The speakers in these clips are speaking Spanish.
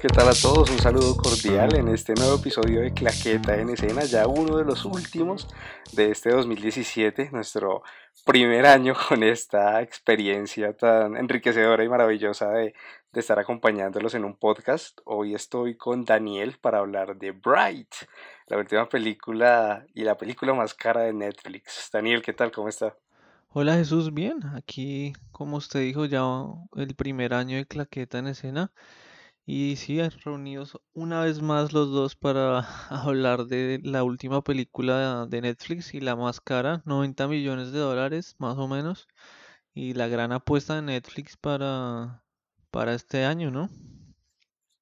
¿qué tal a todos? Un saludo cordial en este nuevo episodio de Claqueta en escena, ya uno de los últimos de este 2017, nuestro primer año con esta experiencia tan enriquecedora y maravillosa de, de estar acompañándolos en un podcast. Hoy estoy con Daniel para hablar de Bright, la última película y la película más cara de Netflix. Daniel, ¿qué tal? ¿Cómo está? Hola Jesús, bien, aquí como usted dijo ya el primer año de Claqueta en escena y sí, reunidos una vez más los dos para hablar de la última película de Netflix y la más cara, 90 millones de dólares más o menos y la gran apuesta de Netflix para, para este año, ¿no?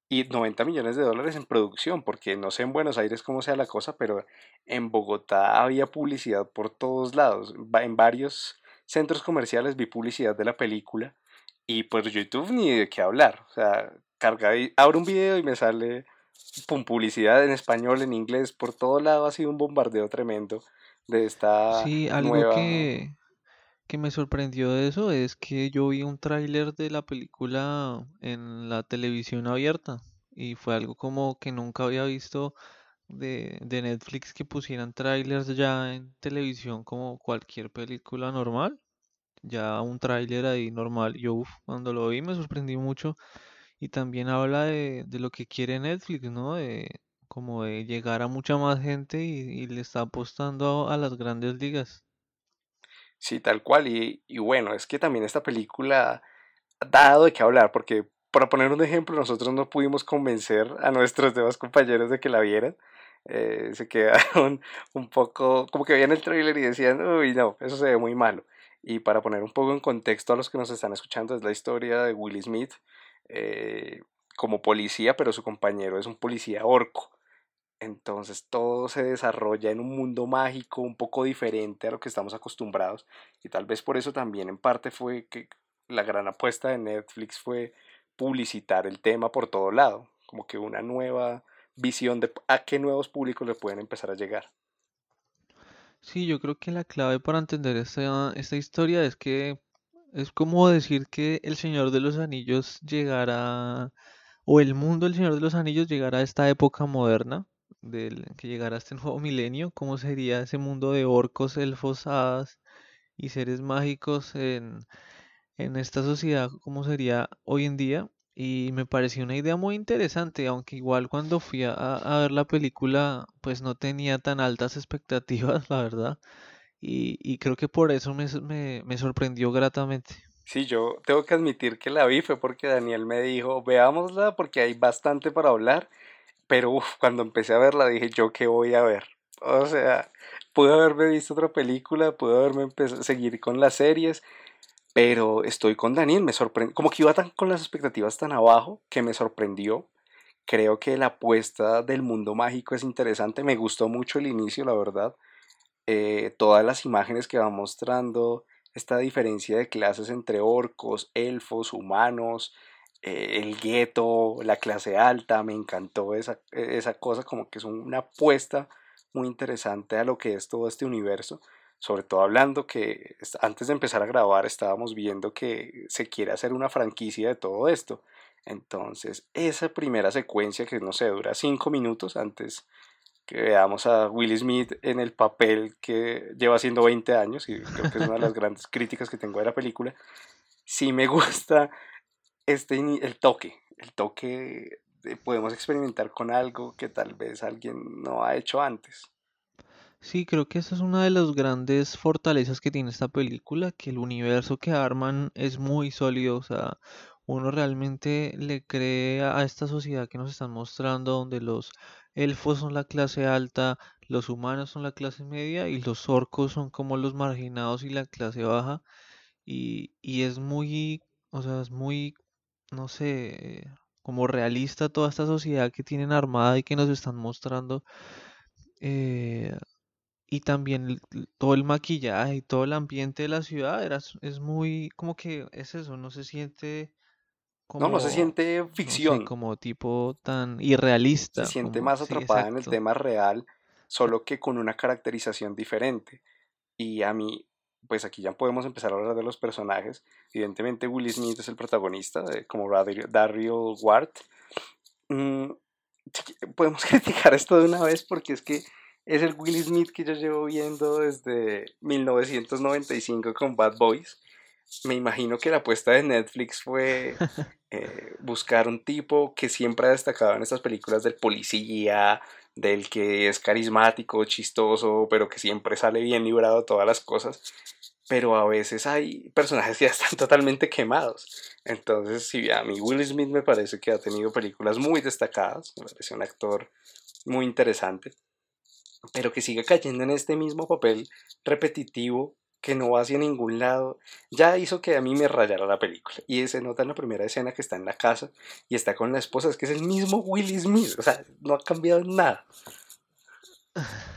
Y 90 millones de dólares en producción, porque no sé en Buenos Aires cómo sea la cosa, pero en Bogotá había publicidad por todos lados. En varios centros comerciales vi publicidad de la película y por YouTube ni de qué hablar. O sea, carga y abro un video y me sale pum, publicidad en español, en inglés, por todo lado ha sido un bombardeo tremendo de esta Sí, algo nueva que, que me sorprendió de eso es que yo vi un tráiler de la película en la televisión abierta y fue algo como que nunca había visto de, de Netflix que pusieran trailers ya en televisión como cualquier película normal, ya un tráiler ahí normal. Yo uf, cuando lo vi me sorprendí mucho y también habla de, de lo que quiere Netflix, ¿no? De como de llegar a mucha más gente y, y le está apostando a las grandes ligas. Sí, tal cual. Y, y bueno, es que también esta película ha dado de qué hablar, porque para poner un ejemplo, nosotros no pudimos convencer a nuestros demás compañeros de que la vieran. Eh, se quedaron un poco, como que veían el tráiler y decían, uy, no, eso se ve muy malo. Y para poner un poco en contexto a los que nos están escuchando, es la historia de Will Smith eh, como policía, pero su compañero es un policía orco. Entonces todo se desarrolla en un mundo mágico un poco diferente a lo que estamos acostumbrados y tal vez por eso también en parte fue que la gran apuesta de Netflix fue publicitar el tema por todo lado, como que una nueva visión de a qué nuevos públicos le pueden empezar a llegar. Sí, yo creo que la clave para entender esta, esta historia es que es como decir que el Señor de los Anillos llegara, o el mundo del Señor de los Anillos llegara a esta época moderna, del, que llegara a este nuevo milenio, ¿cómo sería ese mundo de orcos, elfos, hadas y seres mágicos en, en esta sociedad, cómo sería hoy en día? Y me pareció una idea muy interesante, aunque igual cuando fui a, a ver la película, pues no tenía tan altas expectativas, la verdad. Y, creo que por eso me, sorprendió gratamente. Sí, yo tengo que admitir que la vi fue porque Daniel me dijo, veámosla porque hay bastante para hablar, pero cuando empecé a verla dije, ¿yo qué voy a ver? O sea, pude haberme visto otra película, pude haberme seguir con las series, Pero estoy con Daniel, me sorprendió, como que iba tan, con las expectativas tan abajo que me sorprendió. Creo que la apuesta del mundo mágico es interesante, me gustó mucho el inicio, la verdad. Eh, todas las imágenes que va mostrando, esta diferencia de clases entre orcos, elfos, humanos, eh, el gueto, la clase alta, me encantó esa, esa cosa, como que es una apuesta muy interesante a lo que es todo este universo. Sobre todo hablando que es- antes de empezar a grabar estábamos viendo que se quiere hacer una franquicia de todo esto. Entonces, esa primera secuencia que no sé, dura cinco minutos antes que veamos a Will Smith en el papel que lleva haciendo 20 años, y creo que es una de las grandes críticas que tengo de la película, sí me gusta este, el toque, el toque de podemos experimentar con algo que tal vez alguien no ha hecho antes. Sí, creo que esa es una de las grandes fortalezas que tiene esta película, que el universo que arman es muy sólido, o sea, uno realmente le cree a esta sociedad que nos están mostrando, donde los elfos son la clase alta, los humanos son la clase media y los orcos son como los marginados y la clase baja, y, y es muy, o sea, es muy, no sé, como realista toda esta sociedad que tienen armada y que nos están mostrando. eh, y también todo el maquillaje y todo el ambiente de la ciudad era, es muy, como que es eso, no se siente No, no se siente no sé, ficción, como tipo tan se irrealista, siente como, más sí, atrapada en el tema real, solo que con una caracterización diferente. Y a mí, pues aquí ya podemos empezar a hablar de los personajes. Evidentemente Will Smith es el protagonista, eh, como Daryl Ward, mm, podemos criticar esto de una vez porque es que es el Will Smith que yo llevo viendo desde 1995 con Bad Boys. Me imagino que la apuesta de Netflix fue eh, buscar un tipo que siempre ha destacado en estas películas del policía, del que es carismático, chistoso, pero que siempre sale bien librado todas las cosas. Pero a veces hay personajes que ya están totalmente quemados. Entonces, sí, a mí Will Smith me parece que ha tenido películas muy destacadas, me parece un actor muy interesante pero que sigue cayendo en este mismo papel repetitivo que no va hacia ningún lado, ya hizo que a mí me rayara la película. Y se nota en la primera escena que está en la casa y está con la esposa, es que es el mismo Will Smith, o sea, no ha cambiado nada.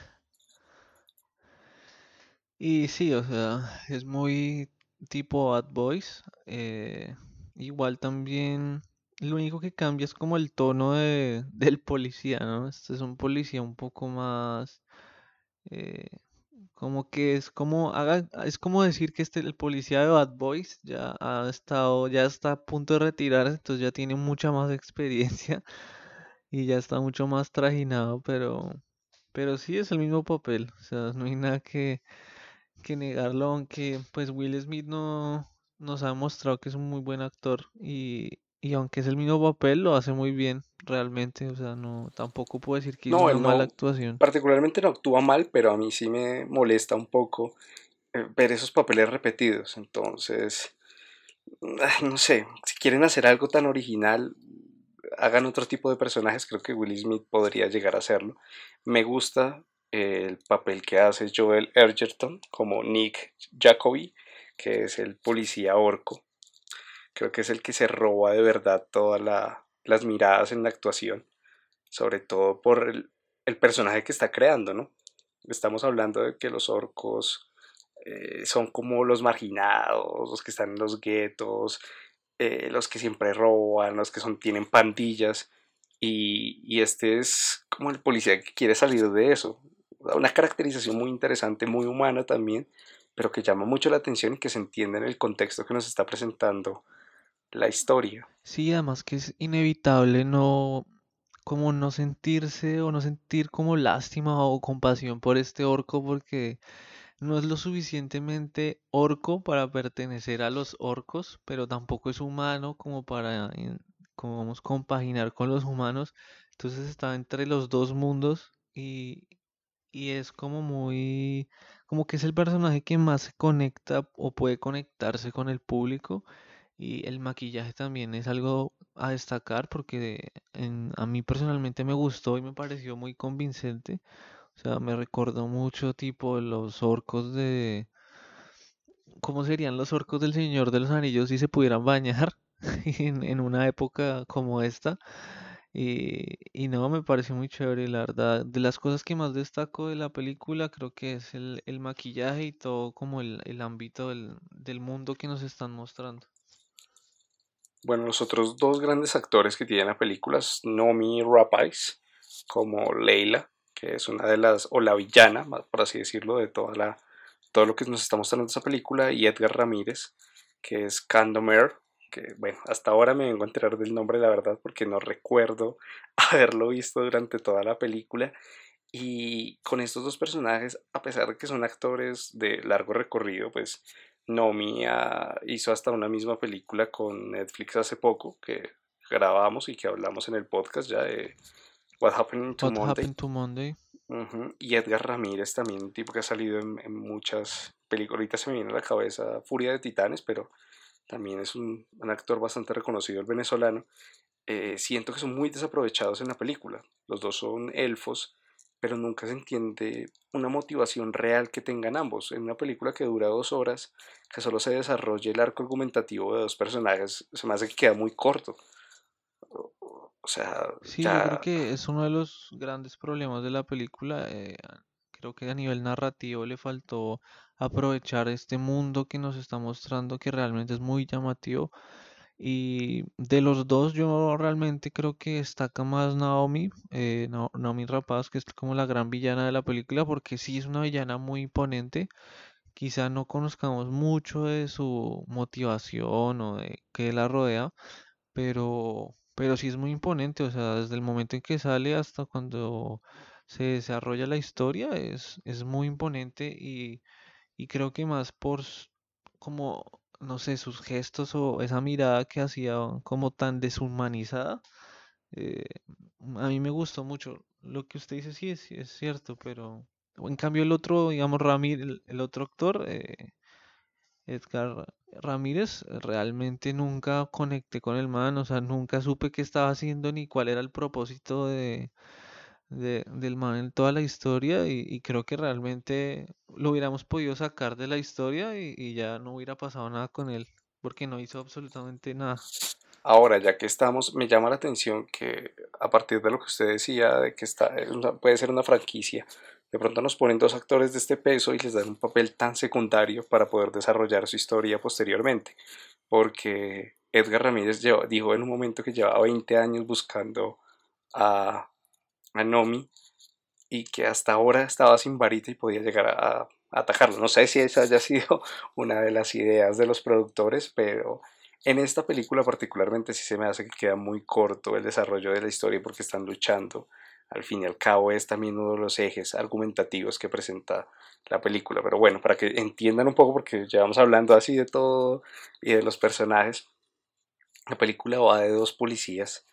Y sí, o sea, es muy tipo Bad Boys. eh, igual también lo único que cambia es como el tono de, del policía, ¿no? Este es un policía un poco más eh, como que es como haga, es como decir que este el policía de Bad Boys ya ha estado, ya está a punto de retirarse, entonces ya tiene mucha más experiencia y ya está mucho más trajinado, pero pero sí es el mismo papel, o sea, no hay nada que, que negarlo, aunque pues Will Smith no nos ha demostrado que es un muy buen actor y, y aunque es el mismo papel, lo hace muy bien realmente, o sea, no tampoco puedo decir que No, una mala no, actuación. particularmente no actúa mal, pero a mí sí me molesta un poco eh, ver esos papeles repetidos. Entonces, no sé, si quieren hacer algo tan original, hagan otro tipo de personajes, creo que Will Smith podría llegar a hacerlo. Me gusta eh, el papel que hace Joel Edgerton como Nick Jacoby, que es el policía orco. Creo que es el que se roba de verdad todas la- las miradas en la actuación, sobre todo por el, el personaje que está creando, ¿no? Estamos hablando de que los orcos eh, son como los marginados, los que están en los guetos, eh, los que siempre roban, los que son, tienen pandillas, y, y este es como el policía que quiere salir de eso. Una caracterización muy interesante, muy humana también, pero que llama mucho la atención y que se entiende en el contexto que nos está presentando la historia. Sí, además que es inevitable no, como no sentirse o no sentir como lástima o compasión por este orco porque no es lo suficientemente orco para pertenecer a los orcos, pero tampoco es humano como para, como vamos, compaginar con los humanos. Entonces está entre los dos mundos y, y es como muy, como que es el personaje que más se conecta o puede conectarse con el público. Y el maquillaje también es algo a destacar porque en- a mí personalmente me gustó y me pareció muy convincente. O sea, me recordó mucho tipo los orcos de... ¿Cómo serían los orcos del Señor de los Anillos si se pudieran bañar en, una época como esta? Y, y no, me pareció muy chévere, la verdad. De las cosas que más destaco de la película creo que es el, el maquillaje y todo como el, el ámbito del, del mundo que nos están mostrando. Bueno, los otros dos grandes actores que tiene la película es Nomi Rapace como Leila, que es una de las, o la villana, por así decirlo, de toda la, todo lo que nos está mostrando esa película, y Edgar Ramírez, que es Candomere, que bueno, hasta ahora me vengo a enterar del nombre, la verdad, porque no recuerdo haberlo visto durante toda la película. Y con estos dos personajes, a pesar de que son actores de largo recorrido, pues Nomi ah, hizo hasta una misma película con Netflix hace poco, que grabamos y que hablamos en el podcast ya de What Happened to What Monday. Happened to Monday? Y Edgar Ramírez también, un tipo que ha salido en, en muchas películas. Ahorita se me viene a la cabeza Furia de Titanes, pero también es un, un actor bastante reconocido, el venezolano. Eh, siento que son muy desaprovechados en la película. Los dos son elfos, pero nunca se entiende una motivación real que tengan ambos. En una película que dura dos horas, que solo se desarrolle el arco argumentativo de dos personajes, se me hace que queda muy corto. O sea, Sí, yo creo que es uno de los grandes problemas de la película. eh, creo que a nivel narrativo le faltó aprovechar este mundo que nos está mostrando que realmente es muy llamativo. Y de los dos, yo realmente creo que destaca más Naomi, eh, Nao- Naomi Rapaz, que es como la gran villana de la película, porque sí es una villana muy imponente. Quizá no conozcamos mucho de su motivación o de qué la rodea, pero, pero sí es muy imponente, o sea, desde el momento en que sale hasta cuando se desarrolla la historia es, es muy imponente y, y creo que más por como, no sé, sus gestos o esa mirada que hacía como tan deshumanizada, eh, a mí me gustó mucho. Lo que usted dice sí es, sí es cierto, pero en cambio el otro, digamos, Ramírez, el, otro actor, eh, Edgar Ramírez, realmente nunca conecté con el man, o sea, nunca supe qué estaba haciendo ni cuál era el propósito de, de- del man en toda la historia y, y creo que realmente lo hubiéramos podido sacar de la historia y, y ya no hubiera pasado nada con él, porque no hizo absolutamente nada. Ahora, ya que estamos, me llama la atención que a partir de lo que usted decía, de que está, puede ser una franquicia, de pronto nos ponen dos actores de este peso y les dan un papel tan secundario para poder desarrollar su historia posteriormente. Porque Edgar Ramírez lleva- dijo en un momento que llevaba 20 años buscando a, a Nomi y que hasta ahora estaba sin varita y podía llegar a, a atacarlo. No sé si esa haya sido una de las ideas de los productores, pero en esta película particularmente sí se me hace que queda muy corto el desarrollo de la historia porque están luchando. Al fin y al cabo es también uno de los ejes argumentativos que presenta la película. Pero bueno, para que entiendan un poco, porque llevamos hablando así de todo y de los personajes, la película va de dos policías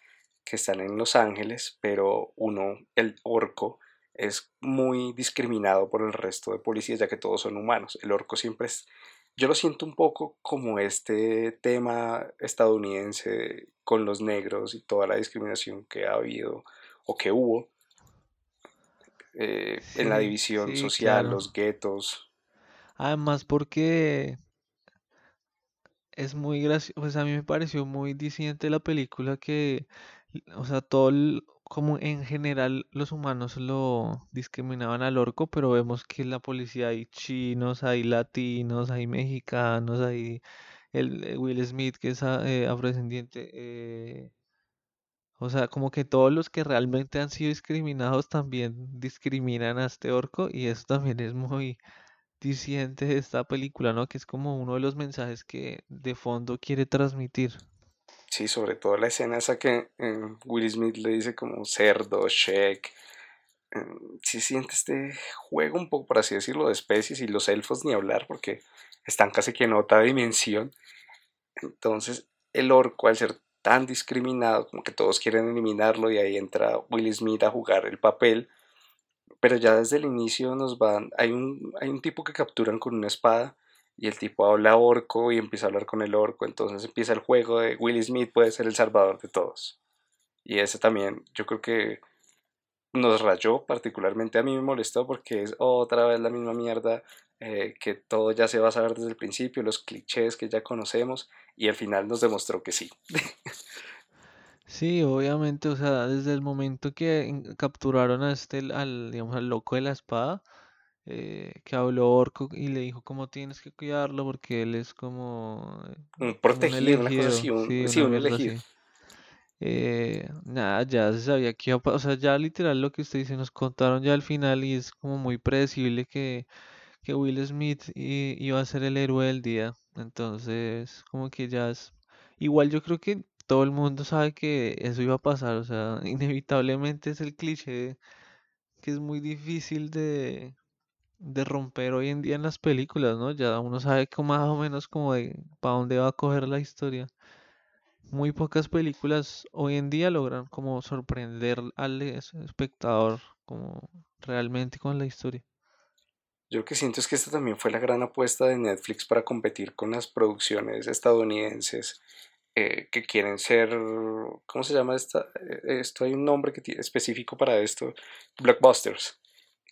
que están en Los Ángeles, pero uno, el orco, es muy discriminado por el resto de policías, ya que todos son humanos. El orco siempre es, yo lo siento un poco como este tema estadounidense con los negros y toda la discriminación que ha habido o que hubo eh, en la división sí, social, claro. los guetos. Además porque es muy gracioso, pues a mí me pareció muy disidente la película que, o sea, todo el- como en general los humanos lo discriminaban al orco, pero vemos que en la policía hay chinos, hay latinos, hay mexicanos, hay el eh, Will Smith que es a- eh, afrodescendiente, eh, o sea, como que todos los que realmente han sido discriminados también discriminan a este orco y eso también es muy disidente de esta película, ¿no? Que es como uno de los mensajes que de fondo quiere transmitir. Sí, sobre todo la escena esa que eh, Will Smith le dice como cerdo, Shrek, mm, sí siente este juego un poco, por así decirlo, de especies y los elfos ni hablar porque están casi que en otra dimensión. Entonces, el orco, al ser tan discriminado, como que todos quieren eliminarlo y ahí entra Will Smith a jugar el papel, pero ya desde el inicio nos van, hay un, hay un tipo que capturan con una espada y el tipo habla orco y empieza a hablar con el orco, entonces empieza el juego de Will Smith puede ser el salvador de todos. Y ese también, yo creo que nos rayó, particularmente a mí me molestó porque es otra vez la misma mierda, eh, que todo ya se va a saber desde el principio, los clichés que ya conocemos, y al final nos demostró que sí. Sí, obviamente, o sea, desde el momento que capturaron a este, al, digamos, al loco de la espada, eh, que habló Orco y le dijo cómo tienes que cuidarlo porque él es como eh, Un un protegido, una así, elegido, un, sí, sí, una un elegido. así. Eh, nada, ya se sabía que iba a pa- o sea, ya literal lo que usted dice, nos contaron ya al final y es como muy predecible que, que Will Smith iba a ser el héroe del día. Entonces, como que ya es... Igual yo creo que todo el mundo sabe que eso iba a pasar, o sea, inevitablemente es el cliché que es muy difícil de, de romper hoy en día en las películas, ¿no? Ya uno sabe como más o menos como de para dónde va a coger la historia. Muy pocas películas hoy en día logran como sorprender al es- espectador como realmente con la historia. Yo lo que siento es que esta también fue la gran apuesta de Netflix para competir con las producciones estadounidenses eh, que quieren ser, ¿cómo se llama esta? Eh, Esto hay un nombre que específico para esto, blockbusters,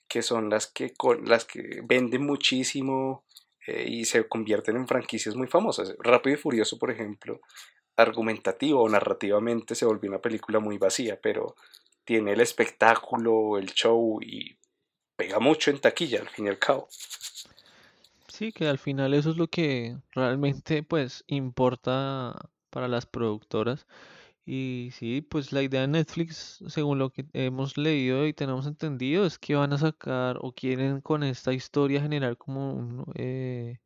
que son las que, con, las que venden muchísimo eh, y se convierten en franquicias muy famosas. Rápido y Furioso, por ejemplo, argumentativo o narrativamente se volvió una película muy vacía, pero tiene el espectáculo, el show y pega mucho en taquilla al fin y al cabo. Sí, que al final eso es lo que realmente pues importa para las productoras. Y sí, pues la idea de Netflix, según lo que hemos leído y tenemos entendido, es que van a sacar o quieren con esta historia generar como un, eh,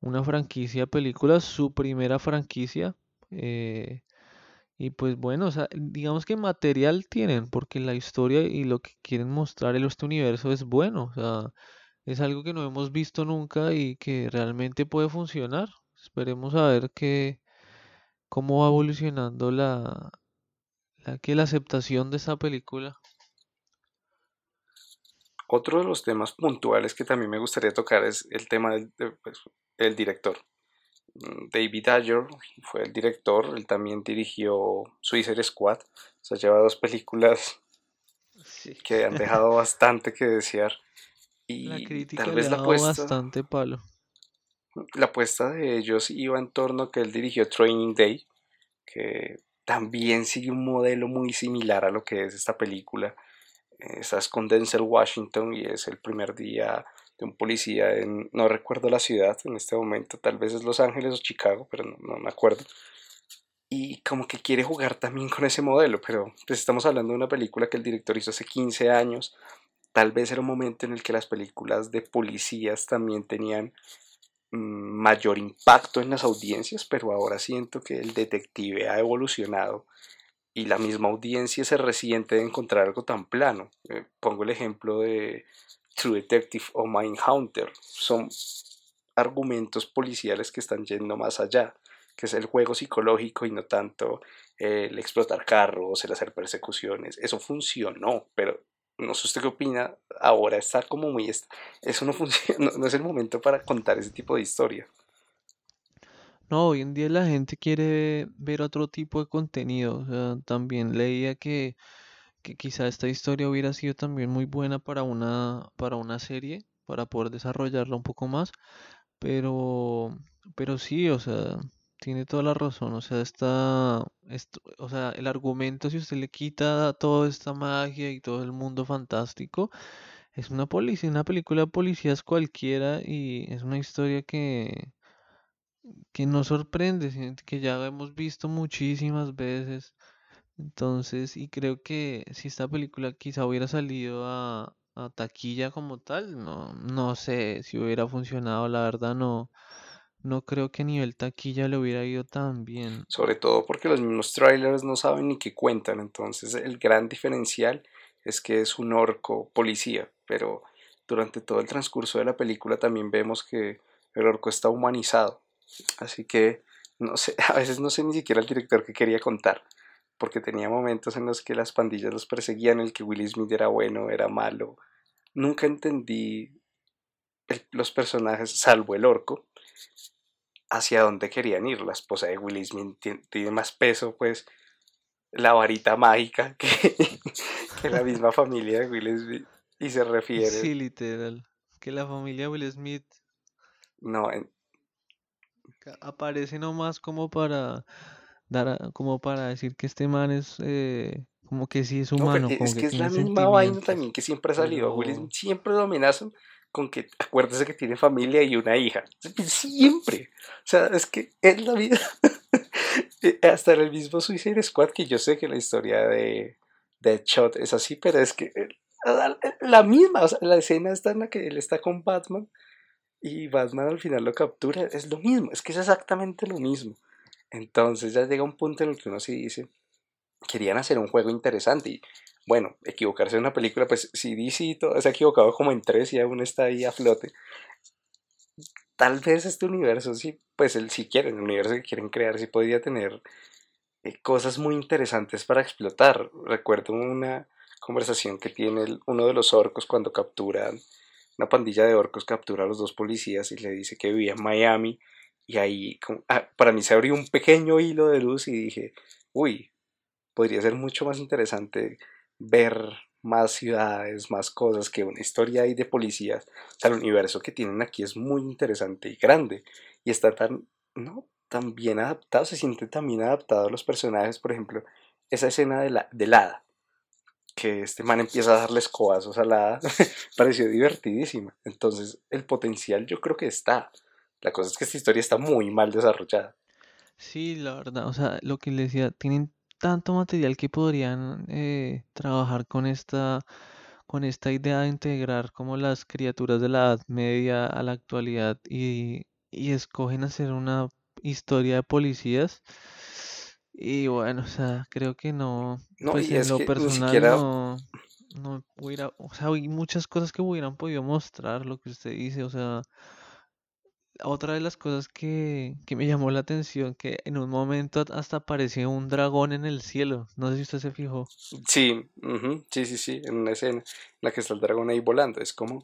una franquicia de películas, su primera franquicia. eh, Y pues bueno, o sea, digamos que material tienen, porque la historia y lo que quieren mostrar en este universo es bueno, o sea, es algo que no hemos visto nunca y que realmente puede funcionar. Esperemos a ver qué, cómo va evolucionando la, la, que la aceptación de esta película. Otro de los temas puntuales que también me gustaría tocar es el tema del pues, director. Mm, David Ayer fue el director, él también dirigió Suicide Squad, o sea, lleva dos películas que han dejado bastante que desear. Y la crítica tal vez la apuesta, bastante palo. La apuesta de ellos iba en torno a que él dirigió Training Day, que también sigue un modelo muy similar a lo que es esta película. Estás con Denzel Washington y es el primer día de un policía en, no recuerdo la ciudad en este momento, tal vez es Los Ángeles o Chicago, pero no, me acuerdo. Y como que quiere jugar también con ese modelo, pero pues estamos hablando de una película que el director hizo hace 15 años. Tal vez era un momento en el que las películas de policías también tenían mayor impacto en las audiencias, pero ahora siento que el detective ha evolucionado y la misma audiencia se resiente de encontrar algo tan plano. Eh, pongo el ejemplo de True Detective o Mindhunter. Son argumentos policiales que están yendo más allá, que es el juego psicológico y no tanto el explotar carros, el hacer persecuciones. Eso funcionó, pero no sé usted qué opina. Ahora está como muy... Eso no funciona, no, es el momento para contar ese tipo de historia. No, hoy en día la gente quiere ver otro tipo de contenido. también leía que que quizá esta historia hubiera sido también muy buena para una, para una serie, para poder desarrollarla un poco más, pero, pero sí, o sea, tiene toda la razón, o sea, está, o sea, el argumento, si usted le quita toda esta magia y todo el mundo fantástico, es una policía, una película de policías cualquiera y es una historia que, que nos sorprende, que ya hemos visto muchísimas veces. Entonces, y creo que si esta película quizá hubiera salido a, a taquilla como tal, no, no sé si hubiera funcionado, la verdad no, no creo que a nivel taquilla le hubiera ido tan bien. Sobre todo porque los mismos trailers no saben ni qué cuentan, entonces el gran diferencial es que es un orco policía, pero durante todo el transcurso de la película también vemos que el orco está humanizado, así que no sé, a veces no sé ni siquiera el director que quería contar porque tenía momentos en los que las pandillas los perseguían, el que Will Smith era bueno, era malo. Nunca entendí los personajes, salvo el orco, hacia dónde querían ir. La esposa de Will Smith tiene, más peso, pues, la varita mágica que, que la misma familia de Will Smith. Y se refiere. Sí, literal. Que la familia de Will Smith. No, en... aparece nomás como para dar como para decir que este man es eh, como que sí es humano. es que, es la misma vaina también que siempre ha salido. siempre lo amenazan con que acuérdese que tiene familia y una hija. Siempre. O sea, es que es la vida. Eh, hasta en el mismo Suicide Squad, que yo sé que la historia de Deadshot es así, pero es que eh, la misma, o sea, la escena está en la que él está con Batman y Batman al final lo captura, es lo mismo, es que es exactamente lo mismo. Entonces ya llega un punto en el que uno se dice, querían hacer un juego interesante y bueno, equivocarse en una película, pues si DC todo se ha equivocado como en tres y aún está ahí a flote. Tal vez este universo, sí, pues el, si quieren, el universo que quieren crear, sí podría tener eh, cosas muy interesantes para explotar. Recuerdo una conversación que tiene uno de los orcos cuando capturan, una pandilla de orcos captura a los dos policías y le dice que vivía en Miami y ahí ah, para mí se abrió un pequeño hilo de luz y dije, uy, podría ser mucho más interesante ver más ciudades, más cosas que una historia ahí de policías. O sea, el universo que tienen aquí es muy interesante y grande. Y está tan, ¿no? tan bien adaptado, se siente tan bien adaptado a los personajes. Por ejemplo, esa escena de la, de hada, que este man empieza a darle escobazos a la hada, pareció divertidísima. Entonces, el potencial yo creo que está. La cosa es que esta historia está muy mal desarrollada. Sí, la verdad, o sea, lo que les decía, tienen tanto material que podrían eh, trabajar con esta, con esta idea de integrar como las criaturas de la Edad Media a la actualidad y, y escogen hacer una historia de policías. Y bueno, o sea, creo que no, No, pues y en es lo que ni personal siquiera, no, no hubiera, o sea, hay muchas cosas que hubieran podido mostrar, lo que usted dice, o sea, otra de las cosas que, que me llamó la atención, que en un momento hasta apareció un dragón en el cielo, no sé si usted se fijó. sí, ujú, sí, sí, sí, en una escena en la que está el dragón ahí volando, es como,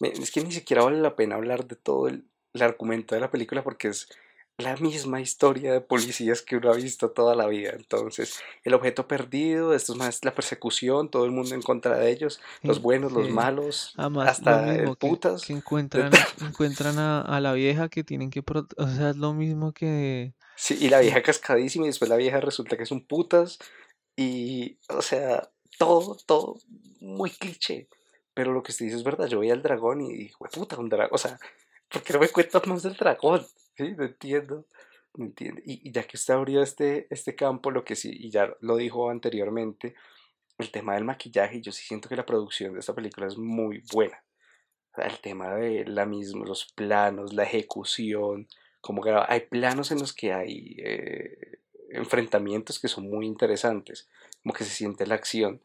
es que ni siquiera vale la pena hablar de todo el, el argumento de la película porque es la misma historia de policías que uno ha visto toda la vida. Entonces, el objeto perdido, esto es más la persecución, todo el mundo en contra de ellos, los buenos, los malos, además hasta el que, que putas. to- encuentran, encuentran a, a la vieja que tienen que, pro- o sea, es lo mismo que, Sí, y la que, vieja cascadísima y después la vieja resulta que es un putas y, o sea, todo, todo muy cliché. Pero lo que usted dice es verdad, yo veía al dragón y dije, puta, un dragón, o sea, ¿por qué no me cuentas más del dragón? Sí, no entiendo, entiendo. Y, ya que usted abrió este, este campo, lo que sí, y ya lo dijo anteriormente, el tema del maquillaje, yo sí siento que la producción de esta película es muy buena. El tema de la misma, los planos, la ejecución, como graba- hay planos en los que hay eh, enfrentamientos que son muy interesantes, como que se siente la acción.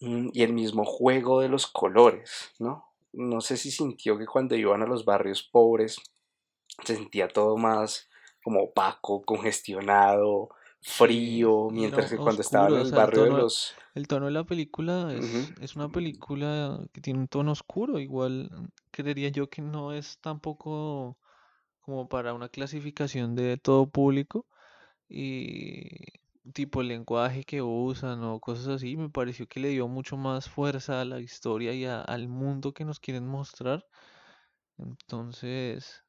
Mm, Y el mismo juego de los colores, ¿no? No sé si sintió que cuando iban a los barrios pobres se sentía todo más como opaco, congestionado, frío, mientras o- que cuando oscuro, en o el sea, el barrio de tono, los... el tono de la película es, es una película que tiene un tono oscuro, igual creería yo que no es tampoco como para una clasificación de todo público y tipo el lenguaje que usan o cosas así, me pareció que le dio mucho más fuerza a la historia y a- al mundo que nos quieren mostrar. Entonces,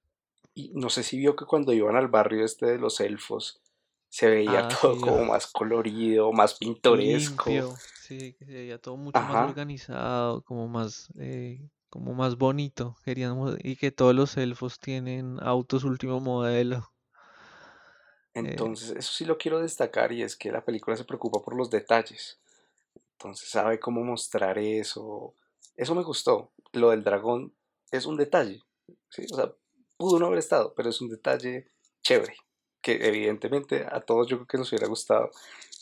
Y no sé si vio que cuando iban al barrio este de los elfos se veía ah, todo sí, como más colorido, más pintoresco. limpio, sí, que se veía todo mucho más organizado, como más, eh, como más bonito. Queríamos, y que todos los elfos tienen autos último modelo. eh, Entonces, eso sí lo quiero destacar y es que la película se preocupa por los detalles. Entonces sabe cómo mostrar eso. Eso me gustó. Lo del dragón es un detalle. ¿sí? O sea, pudo no haber estado, pero es un detalle chévere. Que evidentemente a todos yo creo que nos hubiera gustado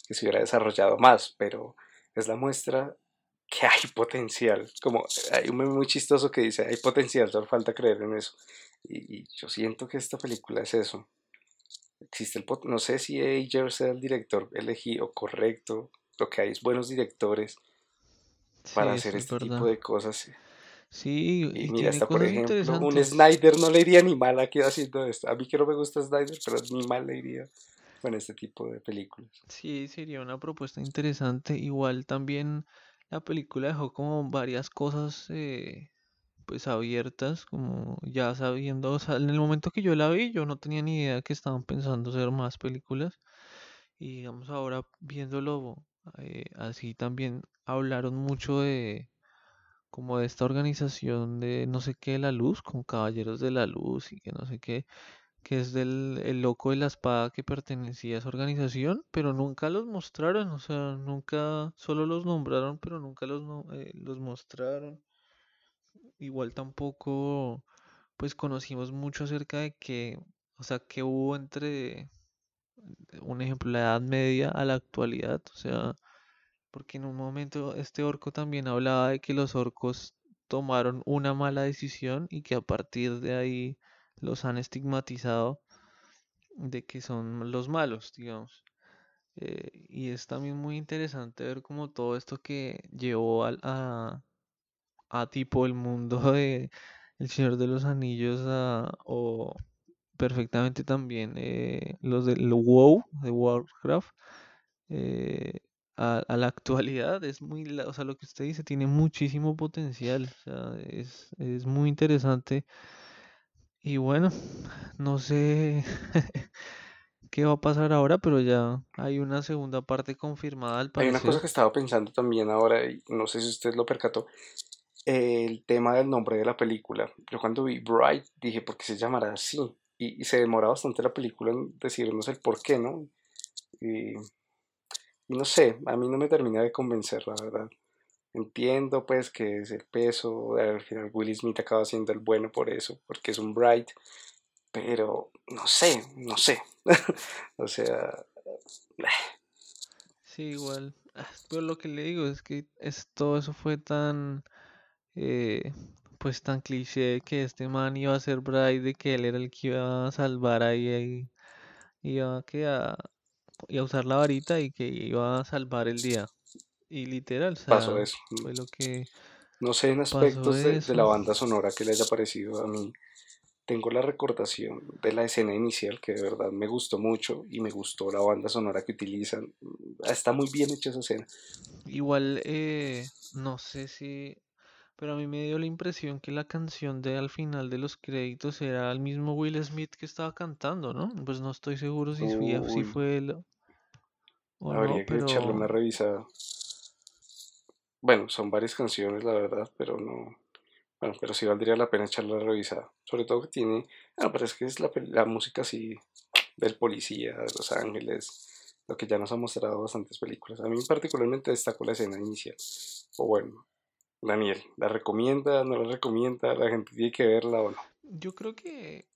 que se hubiera desarrollado más, pero es la muestra que hay potencial. Como hay un meme muy chistoso que dice, hay potencial, solo falta creer en eso. Y, y yo siento que esta película es eso. Existe el pot- no sé si Ayer sea el director elegido correcto. Lo que hay es buenos directores sí, para hacer eso es este verdad. tipo de cosas. Sí, Y y mira, tiene hasta por ejemplo, un. Snyder no le iría ni mal aquí haciendo esto. A mí que no me gusta Snyder, pero ni mal le iría con este tipo de películas. Sí, sería una propuesta interesante. Igual también la película dejó como varias cosas eh, pues abiertas, como ya sabiendo, o sea, en el momento que yo la vi, yo no tenía ni idea que estaban pensando hacer más películas. Y digamos ahora viéndolo eh, así también hablaron mucho de como de esta organización de no sé qué de la luz, con Caballeros de la Luz y que no sé qué que es del el loco de la espada que pertenecía a esa organización, pero nunca los mostraron, o sea, nunca, solo los nombraron, pero nunca los, eh, los mostraron. Igual tampoco, pues conocimos mucho acerca de que, o sea, que hubo entre, un ejemplo, la Edad Media a la actualidad, o sea, porque en un momento este orco también hablaba de que los orcos tomaron una mala decisión y que a partir de ahí los han estigmatizado de que son los malos, digamos. Eh, y es también muy interesante ver como todo esto que llevó al- a, a tipo el mundo de El Señor de los Anillos a- o perfectamente también eh, los del WoW, de Warcraft, eh, a, a la actualidad. Es muy, o sea, lo que usted dice tiene muchísimo potencial, o sea, es, es muy interesante. Y bueno, no sé qué va a pasar ahora, pero ya hay una segunda parte confirmada al Hay una cosa parecer. que estaba pensando también ahora, y no sé si usted lo percató, el tema del nombre de la película. Yo cuando vi Bright dije, ¿por qué se llamará así? Y, y se demora bastante la película en decirnos el por qué, ¿no? Y, y no sé, a mí no me termina de convencer, la verdad. Entiendo pues que es el peso, al final Will Smith acaba siendo el bueno por eso, porque es un Bright, pero no sé, no sé. O sea, Sí, igual. Pero lo que le digo es que es, todo eso fue tan, eh, pues tan cliché que este man iba a ser Bright, de que él era el que iba a salvar ahí, ahí iba a, que a, iba a usar la varita y que iba a salvar el día. Y literal, o Pasó eso. fue lo que No sé en aspectos de, de la banda sonora que le haya parecido a mí. Tengo la recordación de la escena inicial que de verdad me gustó mucho y me gustó la banda sonora que utilizan. Está muy bien hecha esa escena. Igual, eh, no sé si, pero a mí me dio la impresión que la canción de al final de los créditos era el mismo Will Smith que estaba cantando, ¿no? Pues no estoy seguro si fue, si Uy, fue él o no, habría que echarle una pero revisada. Bueno, son varias canciones, la verdad, pero no. Bueno, pero sí valdría la pena echarle una revisada. Sobre todo que tiene. Ah, pero es que es la, la música así del policía, de Los Ángeles, lo que ya nos ha mostrado bastantes películas. A mí particularmente destacó la escena inicial. O bueno, Daniel, ¿la recomienda? ¿No la recomienda? ¿La gente tiene que verla o no? yo creo que,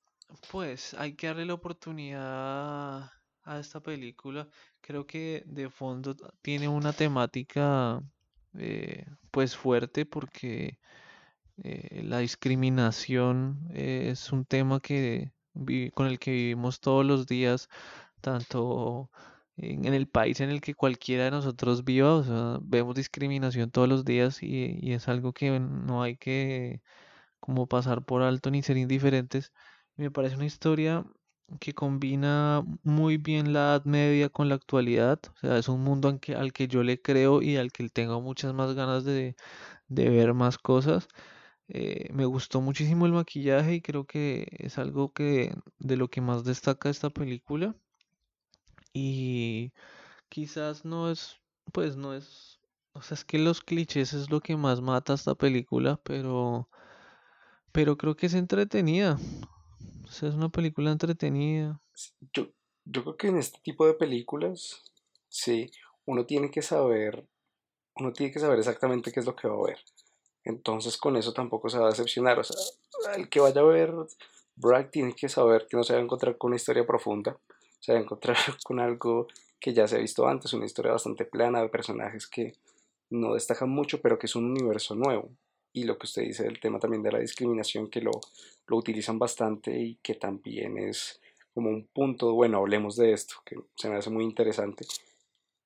pues, hay que darle la oportunidad a esta película. Creo que de fondo tiene una temática, eh, pues, fuerte porque Eh, la discriminación es un tema que con el que vivimos todos los días, tanto en, el país en el que cualquiera de nosotros viva, vemos discriminación todos los días y, es algo que no hay que como pasar por alto ni ser indiferentes. Me parece una historia que combina muy bien la Edad Media con la actualidad, o sea, es un mundo al que, al que yo le creo y al que tengo muchas más ganas de de ver más cosas. Eh, me gustó muchísimo el maquillaje y creo que es algo que de lo que más destaca esta película. Y quizás no es, pues no es, o sea, es que los clichés es lo que más mata esta película, pero, pero creo que es entretenida. O sea, es una película entretenida. Yo, yo creo que en este tipo de películas, sí, uno tiene que saber, uno tiene que saber exactamente qué es lo que va a ver. Entonces con eso tampoco se va a decepcionar. O sea, el que vaya a ver Bragg tiene que saber que no se va a encontrar con una historia profunda, se va encontrar con algo que ya se ha visto antes, una historia bastante plana de personajes que no destacan mucho, pero que es un universo nuevo. Y lo que usted dice del tema también de la discriminación, que lo, lo utilizan bastante y que también es como un punto, bueno, hablemos de esto, que se me hace muy interesante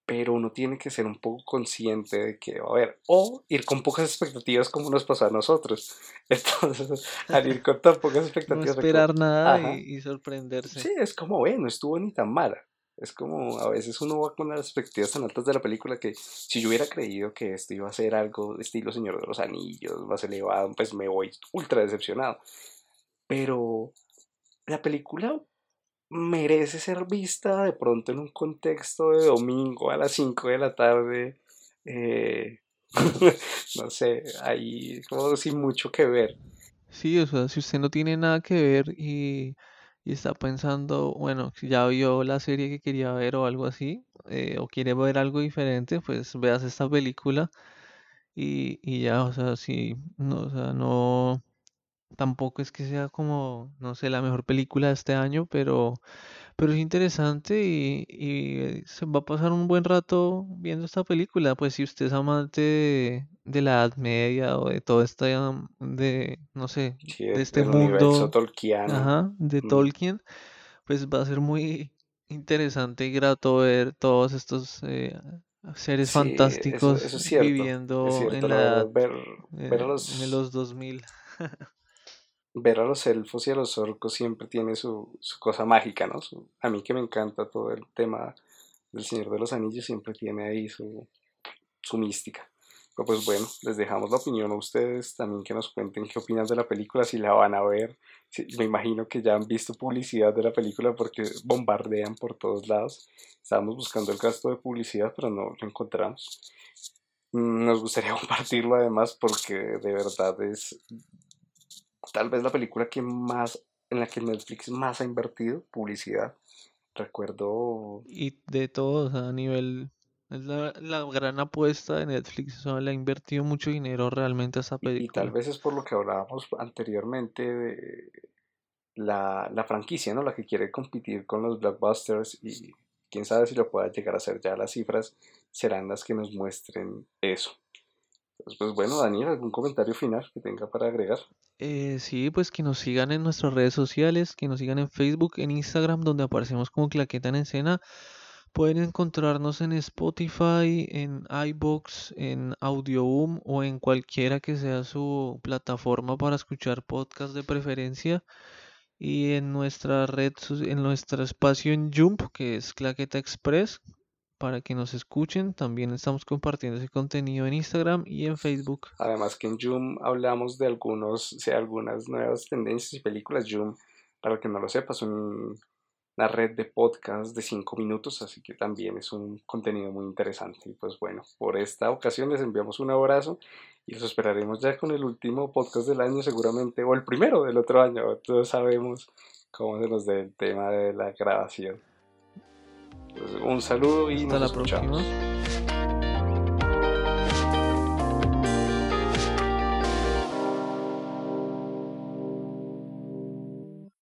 pero uno tiene que ser un poco consciente de que va a haber, o ir con pocas expectativas como nos pasa a nosotros. Entonces, al ir con tan pocas No expectativas, recuerdo, esperar nada y, y sorprenderse. sí, es como, ve, no estuvo ni tan mala. Es como, a veces uno va con las expectativas tan altas de la película que si yo hubiera creído que esto iba a ser algo estilo Señor de los Anillos, más elevado, pues me voy ultra decepcionado. Pero la película merece ser vista de pronto en un contexto de domingo a las 5 de la tarde. eh, no sé, ahí como sin mucho que ver. Sí, o sea, si usted no tiene nada que ver y, está pensando, bueno, si ya vio la serie que quería ver o algo así, eh, o quiere ver algo diferente, pues veas esta película y, ya, o sea, sí, no, o sea, no, tampoco es que sea como, no sé, la mejor película de este año, pero pero es interesante y, y, eh, se va a pasar un buen rato viendo esta película. Pues si usted es amante de, de la Edad Media o de todo este, de, no sé, Sí, de este mundo, ajá, de mm, Tolkien, pues va a ser muy interesante y grato ver todos estos eh, seres Sí, eso, eso fantásticos es cierto. Es viviendo cierto, en la ver, ver eh, en los, los 2000. ver a los elfos y a los orcos siempre tiene su, su cosa mágica, ¿no? A mí que me encanta todo el tema del Señor de los Anillos, siempre tiene ahí su, su mística. Pues bueno, les dejamos la opinión a ustedes, también que nos cuenten qué opinan de la película, si la van a ver. Si- me imagino que ya han visto publicidad de la película porque bombardean por todos lados. Estábamos buscando el gasto de publicidad, pero no lo encontramos. Mm, Nos gustaría compartirlo además porque de verdad es tal vez la película que más, en la que Netflix más ha invertido publicidad. Recuerdo Y de todo, o sea, a nivel, es la, la gran apuesta de Netflix, o sea, le ha invertido mucho dinero realmente a esta Y, y tal película. vez es por lo que hablábamos anteriormente de la, la franquicia, ¿no? La que quiere competir con los blockbusters y quién sabe si lo pueda llegar a hacer. Ya las cifras serán las que nos muestren eso. Pues bueno, Daniel, ¿algún comentario final que tenga para agregar? Eh, sí, pues que nos sigan en nuestras redes sociales, que nos sigan en Facebook, en Instagram, donde aparecemos como Claqueta en Escena. Pueden encontrarnos en Spotify, en iBox, en Audioboom o en cualquiera que sea su plataforma para escuchar podcast de preferencia. Y en nuestra red, en nuestro espacio en Jump, que es Claqueta Express, para que nos escuchen. También estamos compartiendo ese contenido en Instagram y en Facebook. Además que en Zoom hablamos de algunos, o algunas nuevas tendencias y películas. Zoom, para que no lo sepa, es una red de podcast de 5 minutos, así que también es un contenido muy interesante. Y pues bueno, por esta ocasión les enviamos un abrazo y los esperaremos ya con el último podcast del año seguramente, o el primero del otro año. Todos sabemos cómo se nos dé el tema de la grabación un saludo y Hasta la próxima.